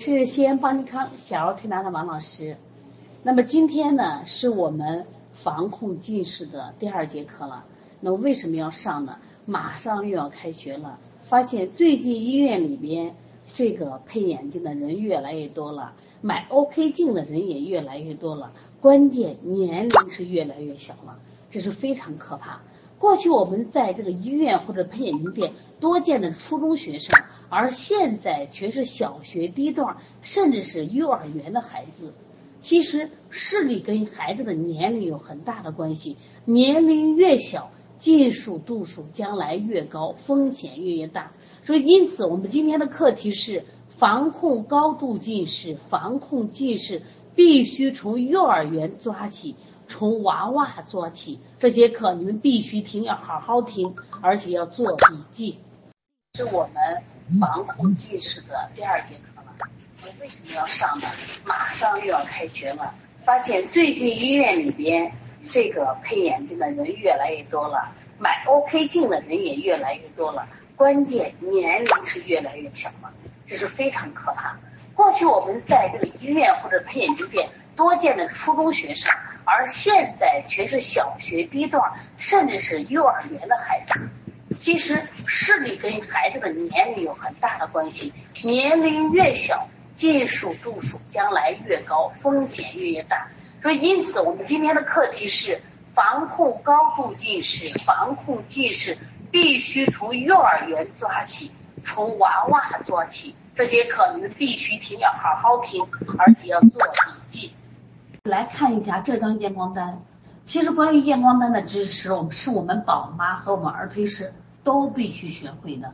是西安邦尼康小儿推拿的王老师。那么今天呢，是我们防控近视的第二节课了。那为什么要上呢？马上又要开学了，发现最近医院里边这个配眼镜的人越来越多了，买 OK 镜的人也越来越多了。关键年龄是越来越小了，这是非常可怕。过去我们在这个医院或者配眼镜店多见的初中学生。而现在全是小学低段，甚至是幼儿园的孩子。其实视力跟孩子的年龄有很大的关系，年龄越小，近视度数将来越高，风险越越大。所以，因此我们今天的课题是防控高度近视。防控近视必须从幼儿园抓起，从娃娃抓起。这节课你们必须听，要好好听，而且要做笔记。是我们。防控近视的第二节课了，我为什么要上呢？马上又要开学了，发现最近医院里边这个配眼镜的人越来越多了，买 OK 镜的人也越来越多了，关键年龄是越来越小了，这是非常可怕。过去我们在这个医院或者配眼镜店多见的初中学生，而现在全是小学低段，甚至是幼儿园的孩子。其实视力跟孩子的年龄有很大的关系，年龄越小，近视度数将来越高，风险越越大。所以，因此我们今天的课题是防控高度近视。防控近视必须从幼儿园抓起，从娃娃抓起。这些课你们必须听，要好好听，而且要做笔记。来看一下这张验光单。其实关于验光单的知识，我们是我们宝妈和我们儿推师。都必须学会的，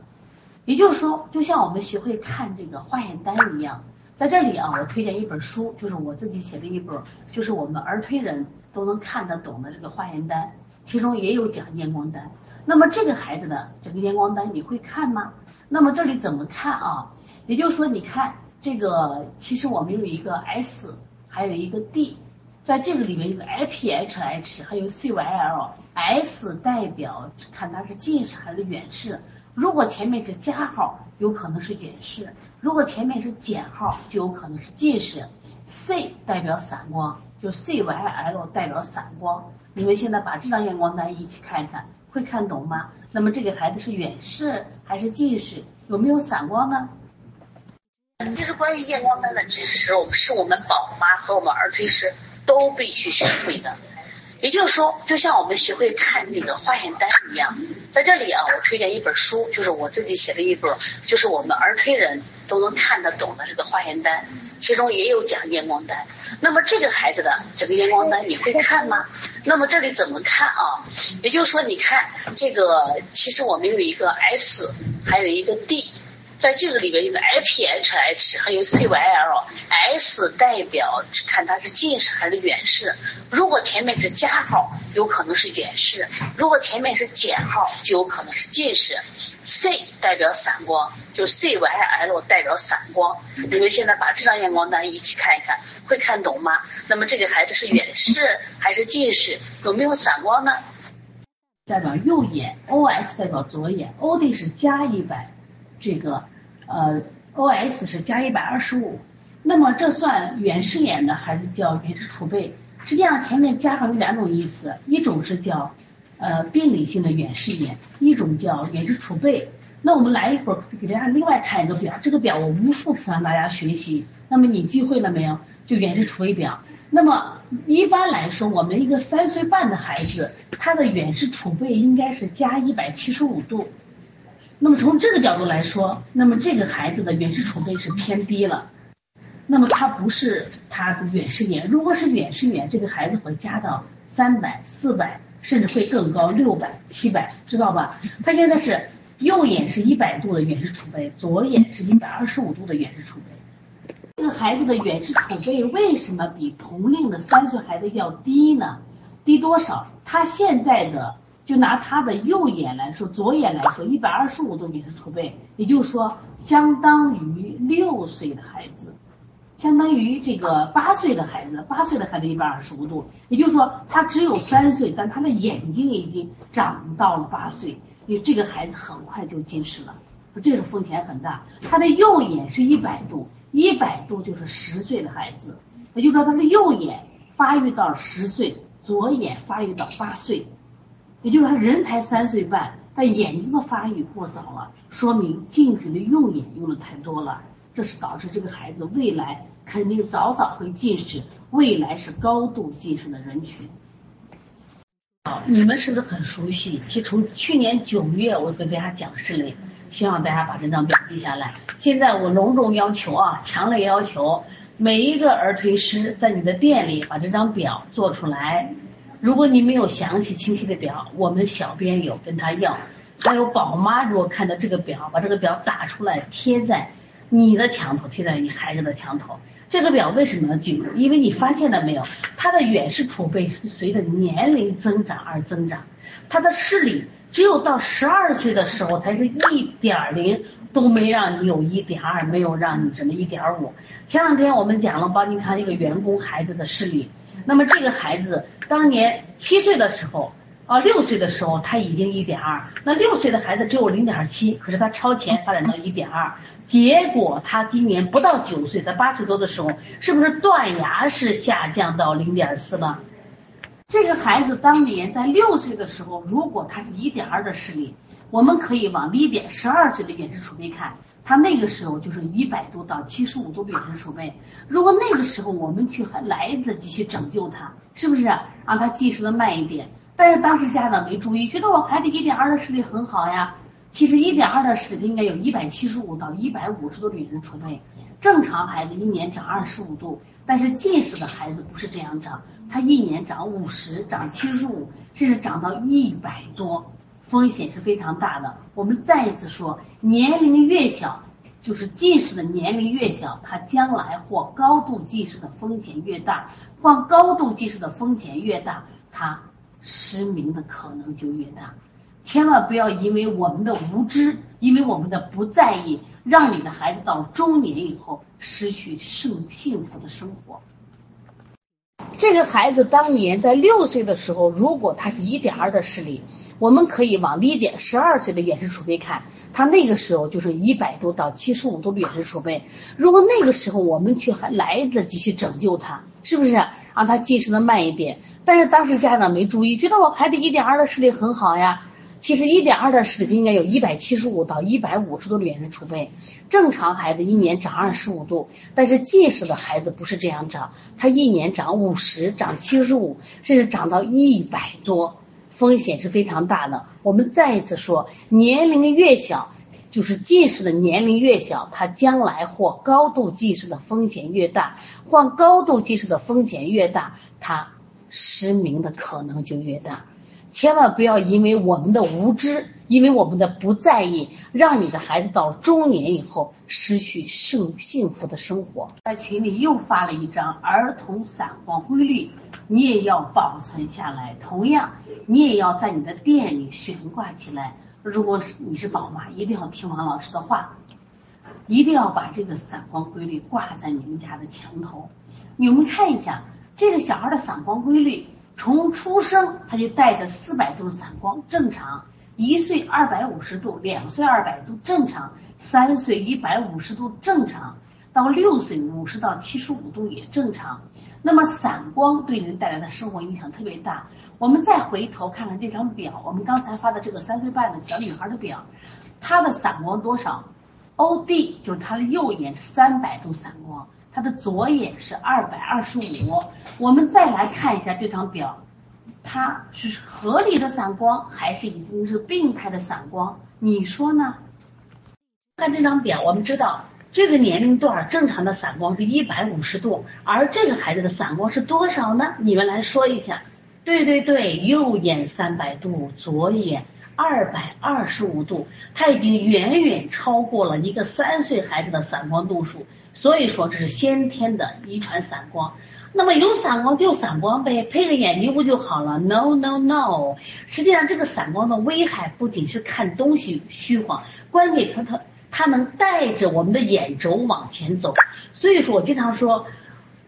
也就是说，就像我们学会看这个化验单一样，在这里啊，我推荐一本书，就是我自己写的一本，就是我们儿推人都能看得懂的这个化验单，其中也有讲验光单。那么这个孩子的这个验光单你会看吗？那么这里怎么看啊？也就是说，你看这个，其实我们有一个 S，还有一个 D。在这个里面，有个 IPHH，还有 C Y L S 代表看它是近视还是远视。如果前面是加号，有可能是远视；如果前面是减号，就有可能是近视。C 代表散光，就 CYL 代表散光。你们现在把这张验光单一起看一看，会看懂吗？那么这个孩子是远视还是近视？有没有散光呢？其实关于验光单的知识，是我们宝妈和我们儿推师。都必须学会的，也就是说，就像我们学会看那个化验单一样，在这里啊，我推荐一本书，就是我自己写的一本，就是我们儿推人都能看得懂的这个化验单，其中也有讲验光单。那么这个孩子的这个验光单你会看吗？那么这里怎么看啊？也就是说，你看这个，其实我们有一个 S，还有一个 D。在这个里边，有个 IPHH，还有 CYL，S 代表看它是近视还是远视。如果前面是加号，有可能是远视；如果前面是减号，就有可能是近视。C 代表散光，就 CYL 代表散光。你们现在把这张验光单一起看一看，会看懂吗？那么这个孩子是远视还是近视？有没有散光呢？代表右眼，OS 代表左眼，OD 是加一百。这个，呃，OS 是加一百二十五，那么这算远视眼的还是叫远视储备？实际上前面加上有两种意思，一种是叫呃病理性的远视眼，一种叫远视储备。那我们来一会儿给大家另外看一个表，这个表我无数次让大家学习，那么你记会了没有？就远视储备表。那么一般来说，我们一个三岁半的孩子，他的远视储备应该是加一百七十五度。那么从这个角度来说，那么这个孩子的远视储备是偏低了，那么他不是他的远视眼，如果是远视眼，这个孩子会加到三百、四百，甚至会更高，六百、七百，知道吧？他现在是右眼是一百度的远视储备，左眼是一百二十五度的远视储备。这个孩子的远视储备为什么比同龄的三岁孩子要低呢？低多少？他现在的。就拿他的右眼来说，左眼来说，一百二十五度远视储备，也就是说，相当于六岁的孩子，相当于这个八岁的孩子，八岁的孩子一百二十五度，也就是说，他只有三岁，但他的眼睛已经长到了八岁，因为这个孩子很快就近视了，这是风险很大。他的右眼是一百度，一百度就是十岁的孩子，也就是说他的右眼发育到十岁，左眼发育到八岁，也就是他人才三岁半，但眼睛的发育过早了，说明近视的用眼用的太多了，这是导致这个孩子未来肯定早早会近视，未来是高度近视的人群。好，你们是不是很熟悉？其实从去年九月我跟大家讲视力，希望大家把这张表记下来。现在我隆重要求啊，强烈要求每一个儿推师在你的店里把这张表做出来。如果你没有详细清晰的表，我们小编有跟他要。还有宝妈如果看到这个表，把这个表打出来贴在你的墙头，贴在你孩子的墙头。这个表为什么要记住？因为你发现了没有，它的远视储备是随着年龄增长而增长，他的视力只有到十二岁的时候才是一点零，都没让你有一点二，没有让你什么一点五。前两天我们讲了，帮你看一个员工孩子的视力，那么这个孩子当年七岁的时候。啊，六岁的时候他已经一点二，那六岁的孩子只有零点七，可是他超前发展到一点二，结果他今年不到九岁，在八岁多的时候，是不是断崖式下降到零点四了？这个孩子当年在六岁的时候，如果他是一点二的视力，我们可以往一点十二岁的远视储备看，他那个时候就是一百度到七十五度的远视储备。如果那个时候我们去还来得及去拯救他，是不是让他近视的慢一点？但是当时家长没注意，觉得我孩子一点二的视力很好呀。其实一点二的视力应该有一百七十五到一百五十度的远视储备，正常孩子一年长二十五度，但是近视的孩子不是这样长，他一年长五十、长七十五，甚至长到一百多，风险是非常大的。我们再一次说，年龄越小，就是近视的年龄越小，他将来或高度近视的风险越大，或高度近视的风险越大，他。失明的可能就越大，千万不要因为我们的无知，因为我们的不在意，让你的孩子到中年以后失去幸幸福的生活。这个孩子当年在六岁的时候，如果他是一点二的视力，我们可以往一点十二岁的远视储备看，他那个时候就是一百度到七十五度的远视储备。如果那个时候我们去还来得及去拯救他，是不是让他近视的慢一点？但是当时家长没注意，觉得我孩子一点二的视力很好呀。其实一点二的视力应该有一百七十五到一百五十度的远视储备，正常孩子一年长二十五度，但是近视的孩子不是这样长，他一年长五十、长七十五，甚至长到一百多，风险是非常大的。我们再一次说，年龄越小，就是近视的年龄越小，他将来或高度近视的风险越大，患高度近视的风险越大，他。失明的可能就越大，千万不要因为我们的无知，因为我们的不在意，让你的孩子到中年以后失去幸幸福的生活。在群里又发了一张儿童散光规律，你也要保存下来。同样，你也要在你的店里悬挂起来。如果你是宝妈，一定要听王老师的话，一定要把这个散光规律挂在你们家的墙头。你们看一下。这个小孩的散光规律，从出生他就带着四百度散光正常，一岁二百五十度，两岁二百度正常，三岁一百五十度正常，到六岁五十到七十五度也正常。那么散光对人带来的生活影响特别大。我们再回头看看这张表，我们刚才发的这个三岁半的小女孩的表，她的散光多少？OD 就是她的右眼三百度散光。他的左眼是二百二十五，我们再来看一下这张表，它是合理的散光还是已经是病态的散光？你说呢？看这张表，我们知道这个年龄段正常的散光是一百五十度，而这个孩子的散光是多少呢？你们来说一下。对对对，右眼三百度，左眼二百二十五度，他已经远远超过了一个三岁孩子的散光度数。所以说这是先天的遗传散光，那么有散光就散光呗，配个眼镜不就好了？No No No，实际上这个散光的危害不仅是看东西虚晃，关键它它它能带着我们的眼轴往前走。所以说我经常说，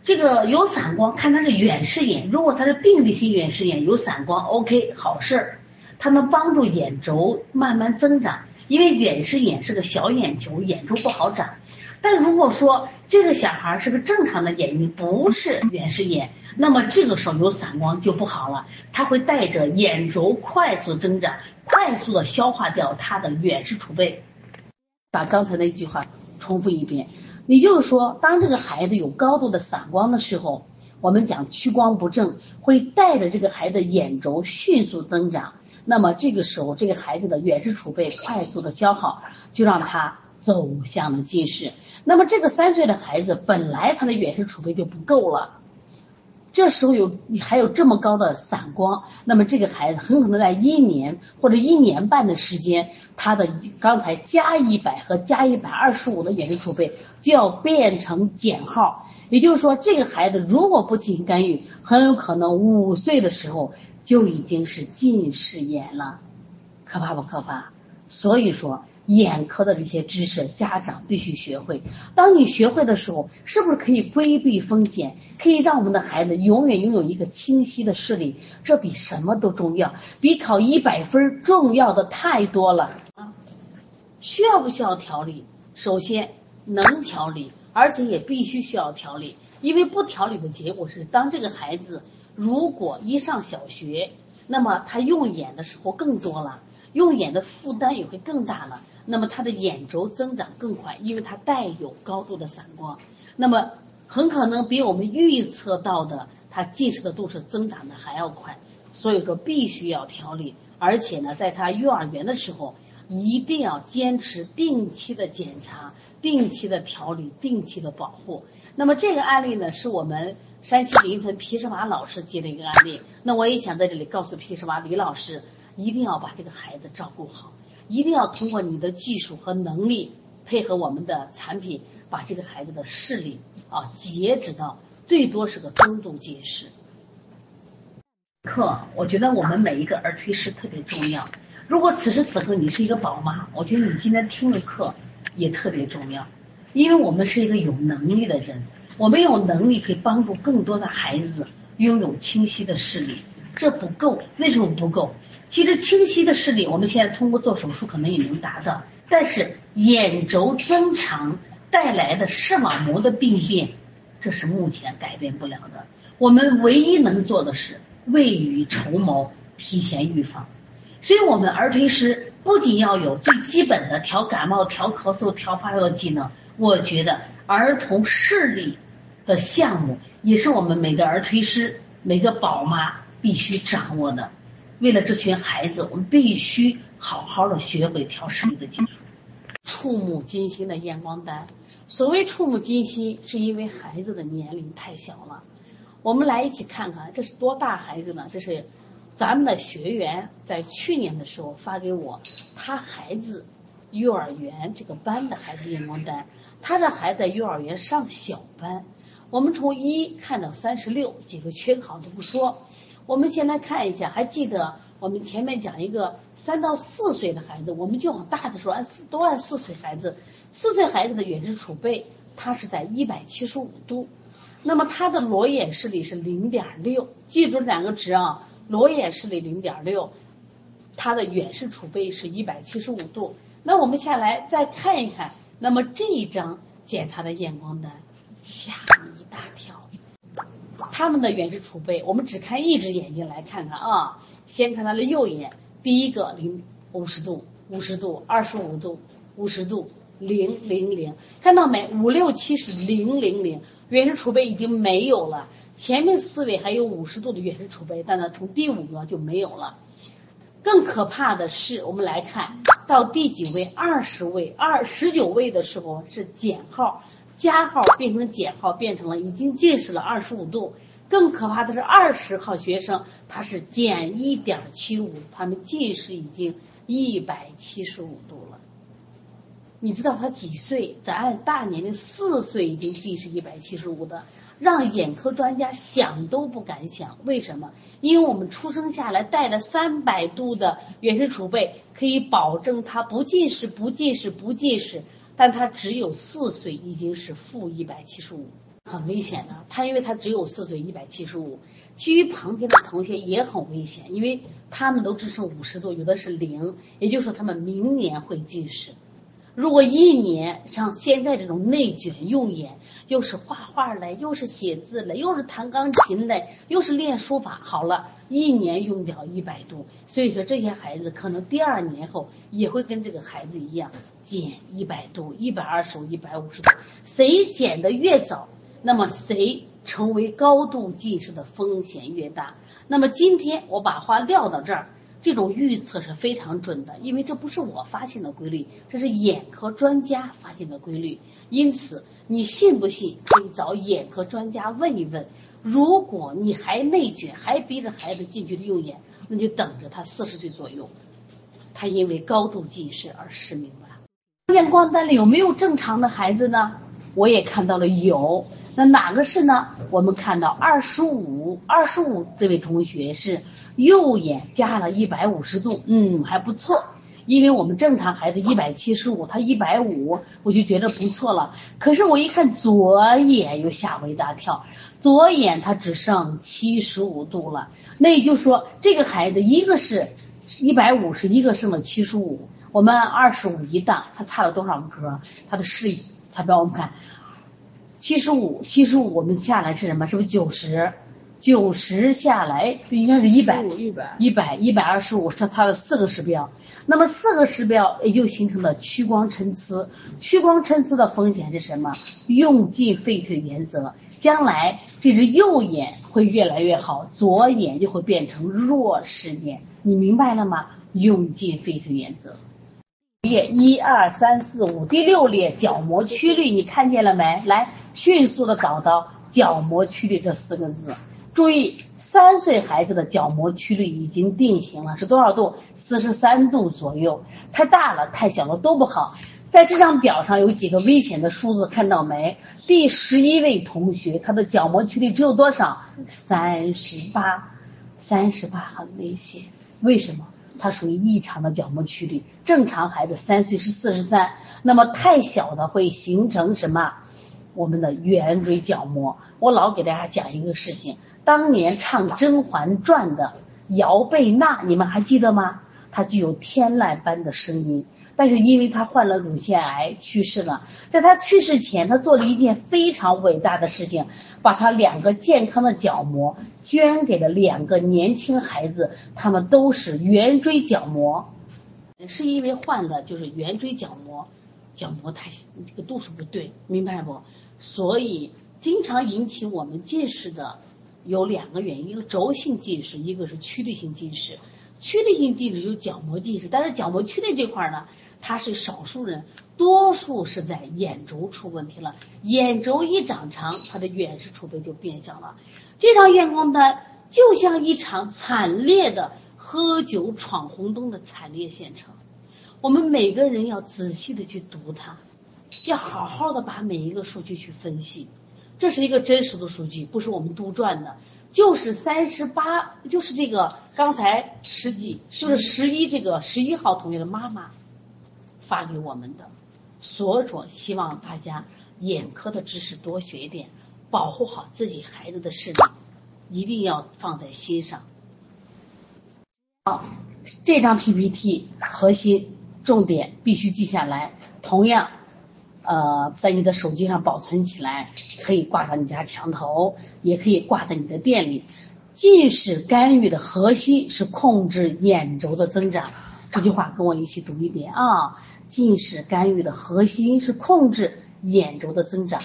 这个有散光看它是远视眼，如果它是病理性远视眼有散光，OK 好事儿，它能帮助眼轴慢慢增长，因为远视眼是个小眼球，眼轴不好长。但如果说这个小孩是个正常的眼睛，不是远视眼，那么这个时候有散光就不好了，它会带着眼轴快速增长，快速的消化掉它的远视储备。把刚才那句话重复一遍，也就是说，当这个孩子有高度的散光的时候，我们讲屈光不正，会带着这个孩子眼轴迅速增长。那么这个时候，这个孩子的远视储备快速的消耗，就让他走向了近视。那么这个三岁的孩子本来他的远视储备就不够了，这时候有你还有这么高的散光，那么这个孩子很可能在一年或者一年半的时间，他的刚才加一百和加一百二十五的远视储备就要变成减号。也就是说，这个孩子如果不进行干预，很有可能五岁的时候就已经是近视眼了，可怕不可怕？所以说。眼科的这些知识，家长必须学会。当你学会的时候，是不是可以规避风险，可以让我们的孩子永远拥有一个清晰的视力？这比什么都重要，比考一百分重要的太多了啊！需要不需要调理？首先能调理，而且也必须需要调理，因为不调理的结果是，当这个孩子如果一上小学，那么他用眼的时候更多了，用眼的负担也会更大了。那么他的眼轴增长更快，因为他带有高度的散光，那么很可能比我们预测到的他近视的度数增长的还要快。所以说必须要调理，而且呢，在他幼儿园的时候一定要坚持定期的检查、定期的调理、定期的保护。那么这个案例呢，是我们山西临汾皮什娃老师接的一个案例。那我也想在这里告诉皮什娃李老师，一定要把这个孩子照顾好。一定要通过你的技术和能力，配合我们的产品，把这个孩子的视力啊截止到最多是个中度近视。课，我觉得我们每一个儿推师特别重要。如果此时此刻你是一个宝妈，我觉得你今天听的课也特别重要，因为我们是一个有能力的人，我们有能力可以帮助更多的孩子拥有清晰的视力。这不够，为什么不够？其实清晰的视力，我们现在通过做手术可能也能达到，但是眼轴增长带来的视网膜的病变，这是目前改变不了的。我们唯一能做的是未雨绸缪，提前预防。所以，我们儿推师不仅要有最基本的调感冒、调咳嗽、调发热技能，我觉得儿童视力的项目也是我们每个儿推师、每个宝妈。必须掌握的，为了这群孩子，我们必须好好的学会调视力的技术。触目惊心的验光单，所谓触目惊心，是因为孩子的年龄太小了。我们来一起看看，这是多大孩子呢？这是咱们的学员在去年的时候发给我，他孩子幼儿园这个班的孩子验光单，他的孩子在幼儿园上小班。我们从一看到三十六，几个缺考都不说。我们先来看一下，还记得我们前面讲一个三到四岁的孩子，我们就往大的说，按四都按四岁孩子，四岁孩子的远视储备，它是在一百七十五度，那么他的裸眼视力是零点六，记住两个值啊，裸眼视力零点六，他的远视储备是一百七十五度。那我们下来再看一看，那么这一张检查的验光单，吓你一大跳。他们的远视储备，我们只看一只眼睛来看看啊。先看他的右眼，第一个零五十度、五十度、二十五度、五十度、零零零，看到没？五六七是零零零，远视储备已经没有了。前面四位还有五十度的远视储备，但呢，从第五个就没有了。更可怕的是，我们来看到第几位？二十位、二十九位的时候是减号。加号变成减号，变成了已经近视了二十五度。更可怕的是，二十号学生他是减一点七五，他们近视已经一百七十五度了。你知道他几岁？咱按大年龄四岁已经近视一百七十五的，让眼科专家想都不敢想。为什么？因为我们出生下来带着三百度的远视储备，可以保证他不近视、不近视、不近视。但他只有四岁，已经是负一百七十五，很危险的。他因为他只有四岁，一百七十五，其余旁边的同学也很危险，因为他们都只剩五十度，有的是零，也就是说他们明年会近视。如果一年像现在这种内卷用眼，又是画画嘞，又是写字嘞，又是弹钢琴嘞，又是练书法，好了，一年用掉一百度。所以说这些孩子可能第二年后也会跟这个孩子一样减一百度、一百二十度、一百五十度。谁减的越早，那么谁成为高度近视的风险越大。那么今天我把话撂到这儿。这种预测是非常准的，因为这不是我发现的规律，这是眼科专家发现的规律。因此，你信不信？可以找眼科专家问一问。如果你还内卷，还逼着孩子近距离用眼，那就等着他四十岁左右，他因为高度近视而失明了。验光单里有没有正常的孩子呢？我也看到了有。那哪个是呢？我们看到二十五，二十五这位同学是右眼加了一百五十度，嗯，还不错。因为我们正常孩子一百七十五，他一百五，我就觉得不错了。可是我一看左眼又吓我一大跳，左眼他只剩七十五度了。那也就是说，这个孩子一个是一百五十，一个剩了七十五。我们二十五一档，它差了多少格？它的视野，他帮我们看。七十五，七十五，我们下来是什么？是不是九十？九十下来应该是一百，一百，一百，一百二十五是它的四个时标。那么四个时标也就形成了屈光参差。屈光参差的风险是什么？用进废退原则。将来这只右眼会越来越好，左眼就会变成弱视眼。你明白了吗？用进废退原则。列一二三四五，第六列角膜曲率，你看见了没？来，迅速的找到角膜曲率这四个字。注意，三岁孩子的角膜曲率已经定型了，是多少度？四十三度左右。太大了，太小了都不好。在这张表上有几个危险的数字，看到没？第十一位同学，他的角膜曲率只有多少？三十八，三十八很危险。为什么？它属于异常的角膜曲率，正常孩子三岁是四十三，那么太小的会形成什么？我们的圆锥角膜。我老给大家讲一个事情，当年唱《甄嬛传》的姚贝娜，你们还记得吗？她具有天籁般的声音。但是因为他患了乳腺癌去世了，在他去世前，他做了一件非常伟大的事情，把他两个健康的角膜捐给了两个年轻孩子，他们都是圆锥角膜，是因为患了就是圆锥角膜，角膜太这个度数不对，明白不？所以经常引起我们近视的有两个原因，一个轴性近视，一个是曲率性近视。曲率性近视有角膜近视，但是角膜曲率这块呢，它是少数人，多数是在眼轴出问题了。眼轴一长长，它的远视储备就变小了。这张验光单就像一场惨烈的喝酒闯红灯的惨烈现场。我们每个人要仔细的去读它，要好好的把每一个数据去分析。这是一个真实的数据，不是我们杜撰的。就是三十八，就是这个刚才十几，就是十一这个十一号同学的妈妈发给我们的，所以说希望大家眼科的知识多学一点，保护好自己孩子的视力，一定要放在心上。好，这张 PPT 核心重点必须记下来，同样。呃，在你的手机上保存起来，可以挂到你家墙头，也可以挂在你的店里。近视干预的核心是控制眼轴的增长。这句话跟我一起读一遍啊！近视干预的核心是控制眼轴的增长，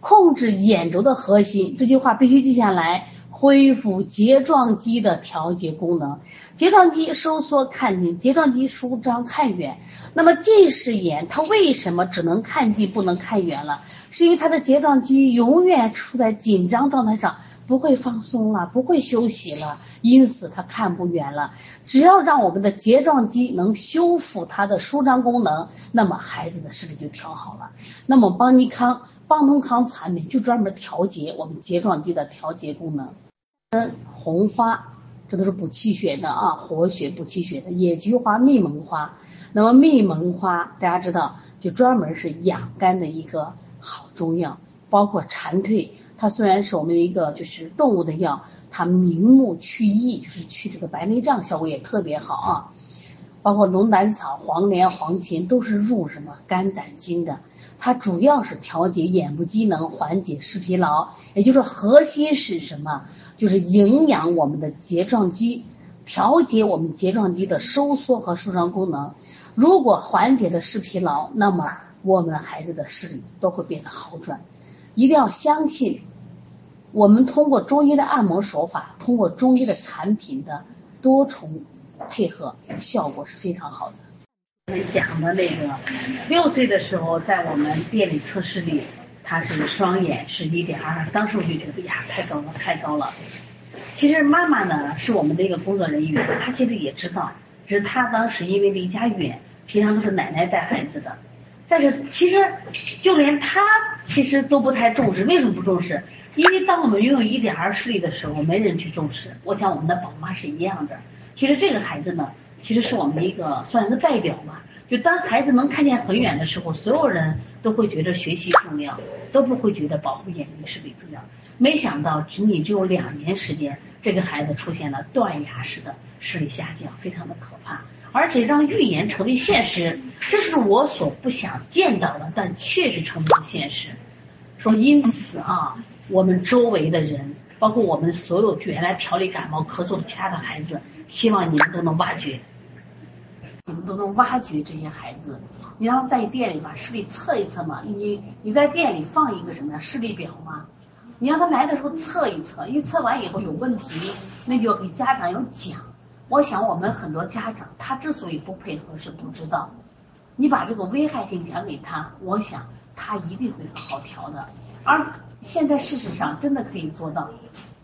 控制眼轴的核心，这句话必须记下来。恢复睫状肌的调节功能，睫状肌收缩看近，睫状肌舒张看远。那么近视眼它为什么只能看近不能看远了？是因为它的睫状肌永远处在紧张状态上，不会放松了，不会休息了，因此它看不远了。只要让我们的睫状肌能修复它的舒张功能，那么孩子的视力就调好了。那么邦尼康、邦通康产品就专门调节我们睫状肌的调节功能。红花，这都是补气血的啊，活血补气血的。野菊花、蜜蒙花，那么蜜蒙花大家知道，就专门是养肝的一个好中药。包括蝉蜕，它虽然是我们的一个就是动物的药，它明目去翳，是去这个白内障，效果也特别好啊。包括龙胆草、黄连、黄芩，都是入什么肝胆经的。它主要是调节眼部机能，缓解视疲劳，也就是核心是什么？就是营养我们的睫状肌，调节我们睫状肌的收缩和舒张功能。如果缓解了视疲劳，那么我们孩子的视力都会变得好转。一定要相信，我们通过中医的按摩手法，通过中医的产品的多重配合，效果是非常好的。我们讲的那个六岁的时候，在我们店里测视力，他是双眼是一点二，当时我就觉得呀，太高了，太高了。其实妈妈呢是我们的一个工作人员，她其实也知道，只是她当时因为离家远，平常都是奶奶带孩子的。但是其实就连她其实都不太重视，为什么不重视？因为当我们拥有一点二视力的时候，没人去重视。我想我们的宝妈是一样的。其实这个孩子呢。其实是我们一个算是代表嘛，就当孩子能看见很远的时候，所有人都会觉得学习重要，都不会觉得保护眼睛视力重要。没想到仅仅只有两年时间，这个孩子出现了断崖式的视力下降，非常的可怕，而且让预言成为现实，这是我所不想见到的，但确实成为现实。说因此啊，我们周围的人，包括我们所有原来调理感冒咳嗽的其他的孩子，希望你们都能挖掘。你们都能挖掘这些孩子，你让他在店里把视力测一测嘛？你你在店里放一个什么呀视力表吗？你让他来的时候测一测，一测完以后有问题，那就给家长有讲。我想我们很多家长他之所以不配合是不知道，你把这个危害性讲给他，我想他一定会好好调的。而现在事实上真的可以做到，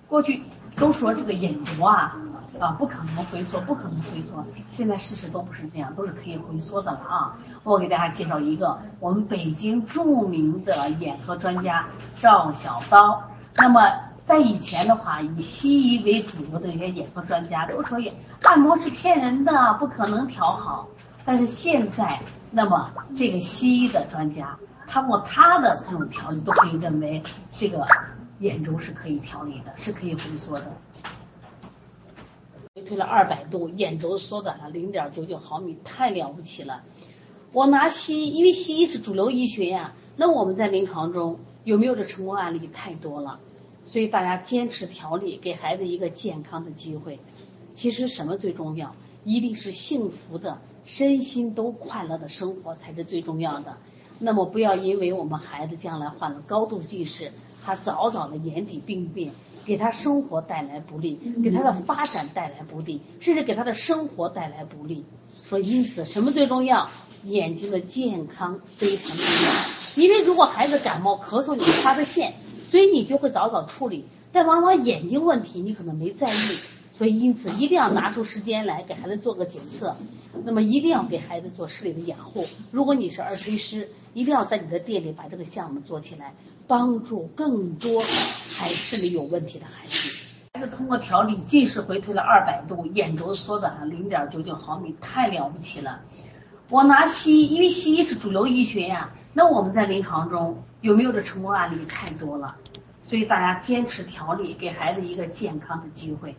过去都说这个眼轴啊。啊，不可能回缩，不可能回缩。现在事实都不是这样，都是可以回缩的了啊！我给大家介绍一个我们北京著名的眼科专家赵小刀。那么在以前的话，以西医为主流的一些眼科专家都说眼按摩是骗人的，不可能调好。但是现在，那么这个西医的专家，通过他的这种调理，都可以认为这个眼周是可以调理的，是可以回缩的。回推了二百度，眼轴缩短了零点九九毫米，太了不起了。我拿西医，因为西医是主流医学呀。那我们在临床中有没有这成功案例？太多了。所以大家坚持调理，给孩子一个健康的机会。其实什么最重要？一定是幸福的，身心都快乐的生活才是最重要的。那么不要因为我们孩子将来患了高度近视，他早早的眼底病变。给他生活带来不利，给他的发展带来不利，甚至给他的生活带来不利。所以，因此，什么最重要？眼睛的健康非常重要。因为如果孩子感冒咳嗽，你发的现，所以你就会早早处理。但往往眼睛问题你可能没在意，所以因此一定要拿出时间来给孩子做个检测。那么一定要给孩子做视力的养护。如果你是二推师，一定要在你的店里把这个项目做起来，帮助更多还视力有问题的孩子。孩子通过调理近视回退了二百度，眼轴缩短了零点九九毫米，太了不起了。我拿西医，因为西医是主流医学呀。那我们在临床中有没有这成功案例？太多了。所以大家坚持调理，给孩子一个健康的机会。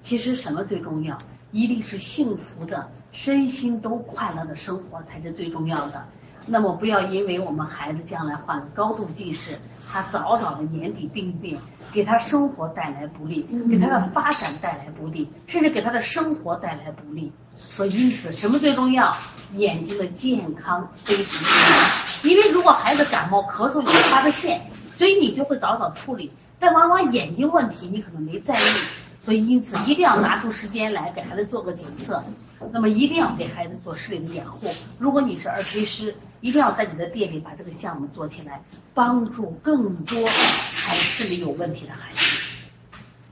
其实什么最重要？一定是幸福的，身心都快乐的生活才是最重要的。那么不要因为我们孩子将来患了高度近视，他早早的眼底病变，给他生活带来不利，给他的发展带来不利，甚至给他的生活带来不利。所以因此，什么最重要？眼睛的健康非常重要。因为如果孩子感冒咳嗽，你发的现，所以你就会早早处理。但往往眼睛问题你可能没在意。所以，因此一定要拿出时间来给孩子做个检测，那么一定要给孩子做视力的养护。如果你是耳推师，一定要在你的店里把这个项目做起来，帮助更多还视力有问题的孩子。